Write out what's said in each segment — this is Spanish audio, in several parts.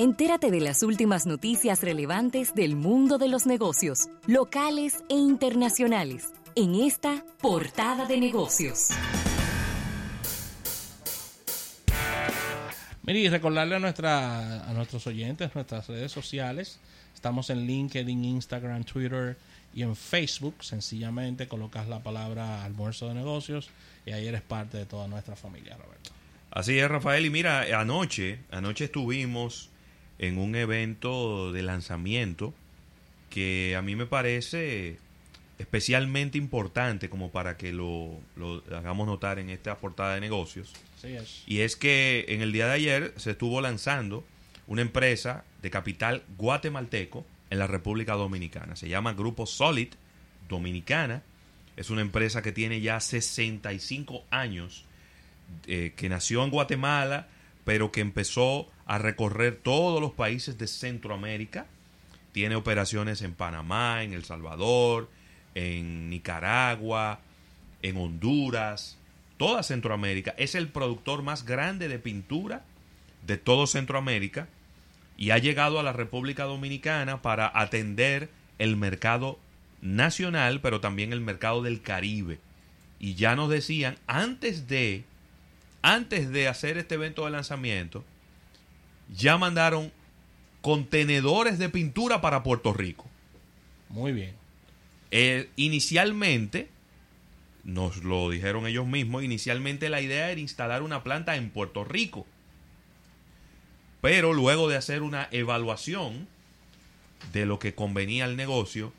Entérate de las últimas noticias relevantes del mundo de los negocios, locales e internacionales, en esta portada de negocios. Mire, y recordarle a, a nuestros oyentes, nuestras redes sociales, estamos en LinkedIn, Instagram, Twitter y en Facebook. Sencillamente colocas la palabra almuerzo de negocios y ahí eres parte de toda nuestra familia, Roberto. Así es, Rafael. Y mira, anoche, anoche estuvimos en un evento de lanzamiento que a mí me parece especialmente importante como para que lo, hagamos notar en esta portada de negocios. Y es que en el día de ayer se estuvo lanzando una empresa de capital guatemalteco en la República Dominicana. Se llama Grupo Solid Dominicana. Es una empresa que tiene ya 65 años, eh, que nació en Guatemala, pero que empezó a recorrer todos los países de Centroamérica. Tiene operaciones en Panamá, en El Salvador, en Nicaragua, en Honduras, toda Centroamérica. Es el productor más grande de pintura de todo Centroamérica y ha llegado a la República Dominicana para atender el mercado nacional, pero también el mercado del Caribe. Y ya nos decían, antes de, antes de hacer este evento de lanzamiento, ya mandaron contenedores de pintura para Puerto Rico. Muy bien. Eh, inicialmente, nos lo dijeron ellos mismos, inicialmente la idea era instalar una planta en Puerto Rico. Pero luego de hacer una evaluación de lo que convenía al negocio,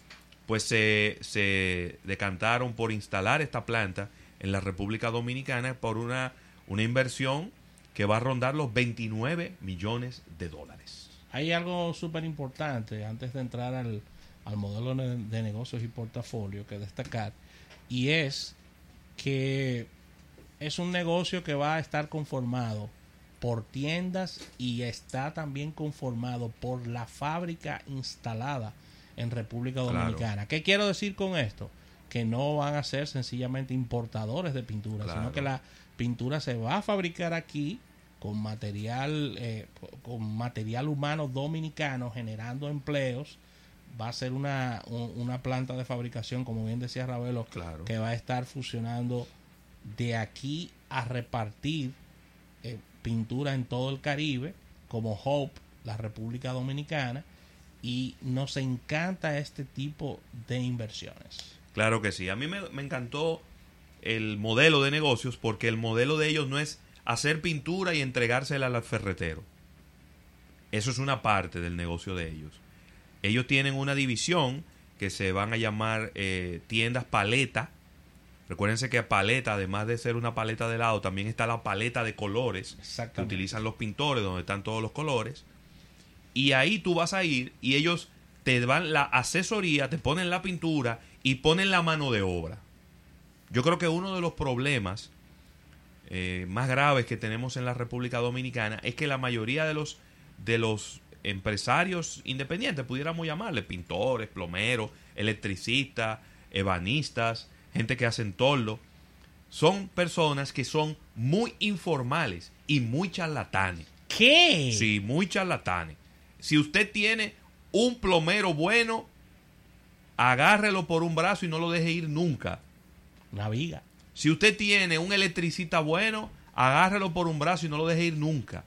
pues se, se decantaron por instalar esta planta en la República Dominicana por una, una inversión que va a rondar los 29 millones de dólares. Hay algo súper importante antes de entrar al, modelo de negocios y portafolio que destacar y es que es un negocio que va a estar conformado por tiendas y está también conformado por la fábrica instalada en República Dominicana. ¿Qué quiero decir con esto? Que no van a ser sencillamente importadores de pintura, sino que la pintura se va a fabricar aquí con material, eh, con material humano dominicano, generando empleos. Va a ser una, una planta de fabricación, como bien decía Ravelo, que va a estar fusionando de aquí a repartir eh, pintura en todo el Caribe, como Hope, la República Dominicana, y nos encanta este tipo de inversiones. Claro que sí, a mí me, me encantó el modelo de negocios porque el modelo de ellos no es hacer pintura y entregársela al ferretero. Eso es una parte del negocio de ellos. Ellos tienen una división que se van a llamar eh, tiendas paleta. Recuérdense que paleta, además de ser una paleta de helado, también está la paleta de colores que utilizan los pintores, donde están todos los colores. Y ahí tú vas a ir y ellos te dan la asesoría, te ponen la pintura y ponen la mano de obra. Yo creo que uno de los problemas eh, más graves que tenemos en la República Dominicana es que la mayoría de los, de los empresarios independientes, pudiéramos llamarle, pintores, plomeros, electricistas, ebanistas, gente que hacen toldo, son personas que son muy informales y muy charlatanes. ¿Qué? Sí, muy charlatanes. Si usted tiene un plomero bueno, agárrelo por un brazo y no lo deje ir nunca. Una viga. Si usted tiene un electricista bueno, agárrelo por un brazo y no lo deje ir nunca.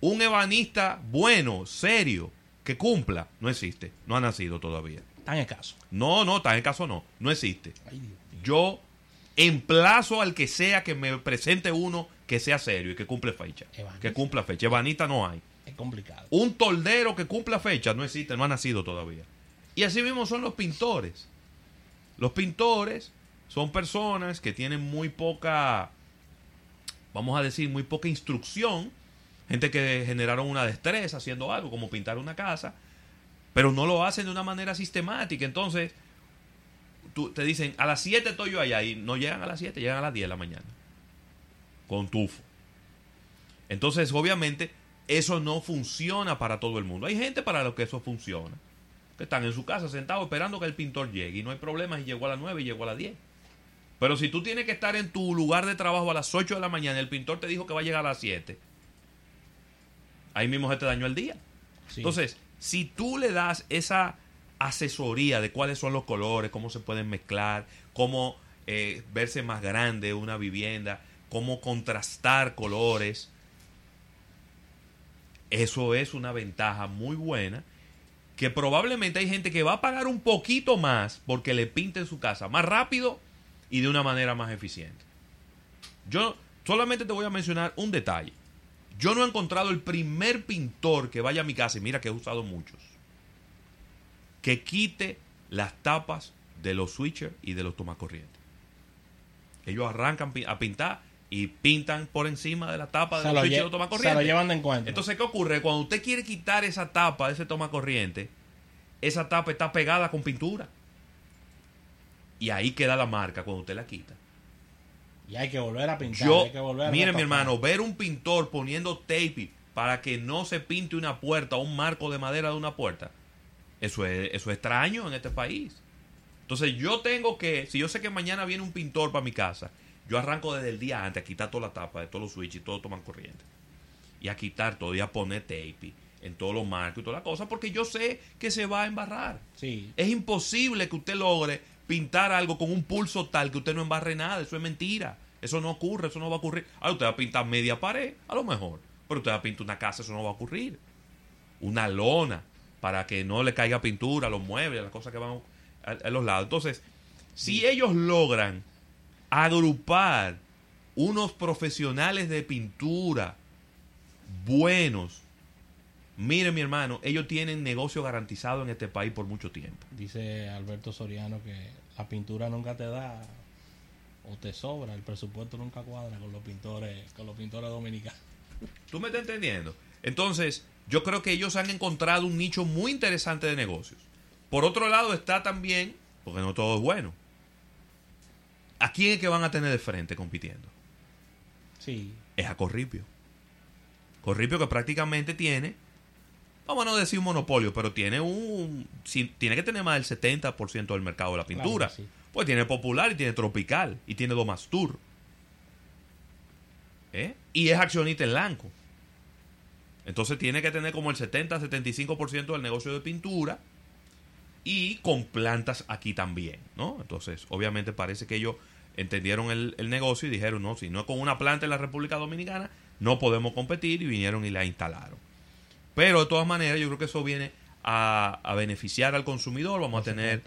Un ebanista bueno, serio, que cumpla, no existe. No ha nacido todavía. Tan escaso. No, no, tan escaso no. No existe. Yo emplazo al que sea que me presente uno que sea serio y que cumple fecha. Que cumpla fecha. Ebanista no hay. Es complicado. Un toldero que cumpla fecha no existe, no ha nacido todavía. Y así mismo son los pintores. Los pintores son personas que tienen muy poca, vamos a decir, muy poca instrucción, gente que generaron una destreza haciendo algo, como pintar una casa, pero no lo hacen de una manera sistemática. Entonces, tú, te dicen, a las 7 estoy yo allá y no llegan a las 7, llegan a las 10 de la mañana, con tufo. Entonces, obviamente, eso no funciona para todo el mundo. Hay gente para lo que eso funciona, que están en su casa sentados esperando que el pintor llegue y no hay problema y llegó a las 9 y llegó a las 10. Pero si tú tienes que estar en tu lugar de trabajo a las 8 de la mañana, el pintor te dijo que va a llegar a las 7. ahí mismo se te dañó el día. Sí. Entonces, si tú le das esa asesoría de cuáles son los colores, cómo se pueden mezclar, cómo eh, verse más grande una vivienda, cómo contrastar colores, eso es una ventaja muy buena que probablemente hay gente que va a pagar un poquito más porque le pinten su casa más rápido y de una manera más eficiente. Yo solamente te voy a mencionar un detalle. Yo no he encontrado el primer pintor que vaya a mi casa, y mira que he usado muchos, que quite las tapas de los switchers y de los tomacorrientes. Ellos arrancan a pintar y pintan por encima de la tapa de lo, switchers y lle- los se lo llevan de encuentro. Entonces, ¿qué ocurre? Cuando usted quiere quitar esa tapa de ese toma corriente, esa tapa está pegada con pintura. Y ahí queda la marca cuando usted la quita. y hay que volver a pintar. Yo, hay que volver a mire mi hermano, ver un pintor poniendo tape para que no se pinte una puerta o un marco de madera de una puerta, eso es, eso es extraño en este país. Entonces yo tengo que, si yo sé que mañana viene un pintor para mi casa, yo arranco desde el día antes a quitar toda la tapa de todos los switches y todo toman corriente. Y a quitar todo y a poner tape en todos los marcos y toda la cosa, porque yo sé que se va a embarrar. Sí. Es imposible que usted logre pintar algo con un pulso tal que usted no embarre nada. Eso es mentira. Eso no ocurre, eso no va a ocurrir. Ah, usted va a pintar media pared, a lo mejor. Pero usted va a pintar una casa, eso no va a ocurrir. Una lona para que no le caiga pintura los muebles, las cosas que van a, a los lados. Entonces, si ellos logran agrupar unos profesionales de pintura buenos, mire mi hermano, ellos tienen negocio garantizado en este país por mucho tiempo. Dice Alberto Soriano que la pintura nunca te da o te sobra, el presupuesto nunca cuadra con los pintores, con los pintores dominicanos. ¿Tú me estás entendiendo? Entonces, yo creo que ellos han encontrado un nicho muy interesante de negocios. Por otro lado está también, porque no todo es bueno, ¿a quién es que van a tener de frente compitiendo? Sí, Es a Corripio. Corripio que prácticamente tiene, vamos a no decir un monopolio, pero tiene un, si- tiene que tener más del 70% del mercado de la pintura. sí. Pues tiene Popular y tiene Tropical y tiene Domastur. ¿Eh? Y es accionista en Lanco. Entonces tiene que tener como el 70-75% del negocio de pintura y con plantas aquí también, ¿no? Entonces, obviamente parece que ellos entendieron el, el negocio y dijeron, no, si no es con una planta en la República Dominicana, no podemos competir y vinieron y la instalaron. Pero de todas maneras, yo creo que eso viene a, a beneficiar al consumidor, vamos a tener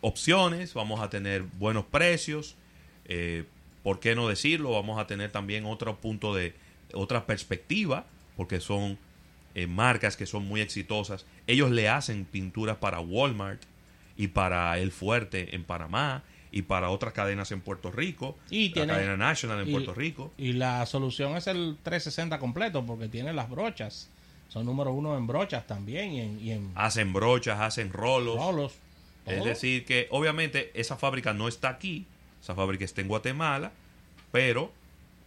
opciones, vamos a tener buenos precios, eh, ¿por qué no decirlo? Vamos a tener también otro punto de, otra perspectiva, porque son eh, marcas que son muy exitosas. Ellos le hacen pinturas para Walmart y para El Fuerte en Panamá y para otras cadenas en Puerto Rico, Y la tiene- cadena National en y- Puerto Rico. Y la solución es el 360 completo porque tiene las brochas. Son número uno en brochas también y en, y en Hacen brochas, hacen rolos. rolos. Es decir, que obviamente esa fábrica no está aquí, esa fábrica está en Guatemala, pero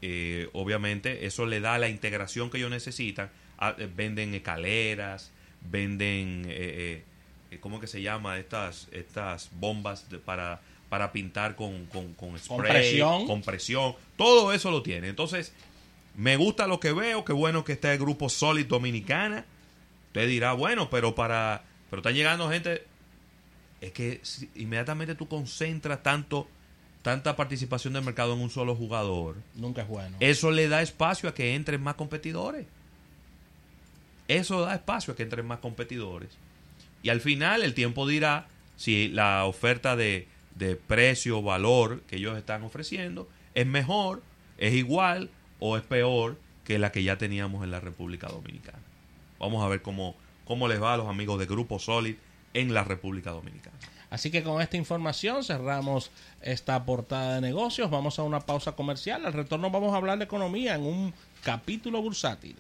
eh, obviamente eso le da la integración que ellos necesitan. Ah, eh, venden escaleras, venden, eh, eh, ¿cómo que se llama? Estas, estas bombas de- para, para pintar con, con, con spray, presión. con presión. Todo eso lo tiene. Entonces, me gusta lo que veo, qué bueno que está el grupo Solid Dominicana. Usted dirá, bueno, pero para... Pero están llegando gente es que inmediatamente tú concentras tanto tanta participación del mercado en un solo jugador, Nunca es bueno. eso le da espacio a que entren más competidores. Eso da espacio a que entren más competidores. Y al final el tiempo dirá si la oferta de, de precio, valor que ellos están ofreciendo es mejor, es igual o es peor que la que ya teníamos en la República Dominicana. Vamos a ver cómo, cómo les va a los amigos de Grupo Solid en la República Dominicana. Así que con esta información cerramos esta portada de negocios. Vamos a una pausa comercial. Al retorno vamos a hablar de economía en un capítulo bursátil.